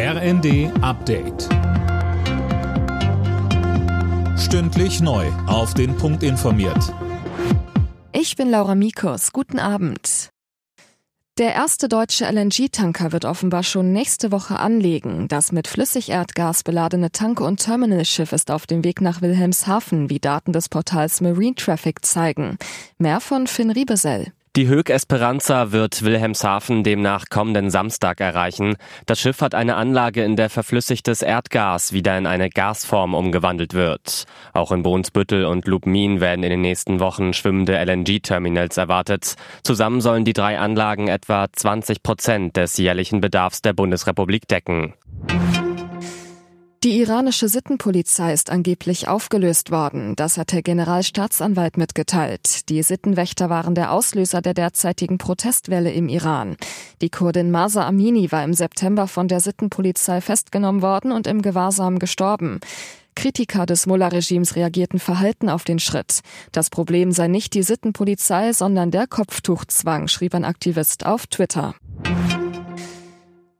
RND Update. Stündlich neu. Auf den Punkt informiert. Ich bin Laura Mikos. Guten Abend. Der erste deutsche LNG-Tanker wird offenbar schon nächste Woche anlegen. Das mit Flüssigerdgas beladene Tank- und Terminalschiff ist auf dem Weg nach Wilhelmshaven, wie Daten des Portals Marine Traffic zeigen. Mehr von Finn Riebesell. Die Höck Esperanza wird Wilhelmshaven demnach kommenden Samstag erreichen. Das Schiff hat eine Anlage, in der verflüssigtes Erdgas wieder in eine Gasform umgewandelt wird. Auch in Brunsbüttel und Lubmin werden in den nächsten Wochen schwimmende LNG-Terminals erwartet. Zusammen sollen die drei Anlagen etwa 20 Prozent des jährlichen Bedarfs der Bundesrepublik decken. Die iranische Sittenpolizei ist angeblich aufgelöst worden. Das hat der Generalstaatsanwalt mitgeteilt. Die Sittenwächter waren der Auslöser der derzeitigen Protestwelle im Iran. Die Kurdin Masa Amini war im September von der Sittenpolizei festgenommen worden und im Gewahrsam gestorben. Kritiker des Mullah-Regimes reagierten verhalten auf den Schritt. Das Problem sei nicht die Sittenpolizei, sondern der Kopftuchzwang, schrieb ein Aktivist auf Twitter.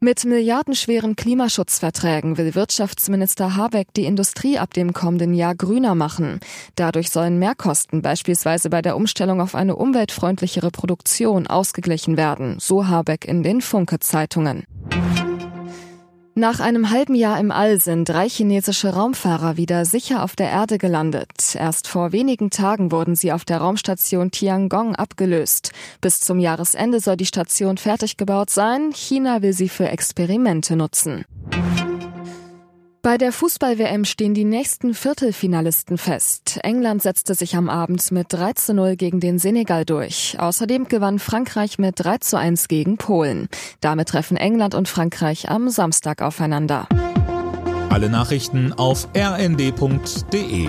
Mit milliardenschweren Klimaschutzverträgen will Wirtschaftsminister Habeck die Industrie ab dem kommenden Jahr grüner machen. Dadurch sollen Mehrkosten beispielsweise bei der Umstellung auf eine umweltfreundlichere Produktion ausgeglichen werden, so Habeck in den Funke-Zeitungen. Nach einem halben Jahr im All sind drei chinesische Raumfahrer wieder sicher auf der Erde gelandet. Erst vor wenigen Tagen wurden sie auf der Raumstation Tiangong abgelöst. Bis zum Jahresende soll die Station fertig gebaut sein. China will sie für Experimente nutzen. Bei der Fußball-WM stehen die nächsten Viertelfinalisten fest. England setzte sich am Abend mit 3 zu 0 gegen den Senegal durch. Außerdem gewann Frankreich mit 3 zu 1 gegen Polen. Damit treffen England und Frankreich am Samstag aufeinander. Alle Nachrichten auf rnd.de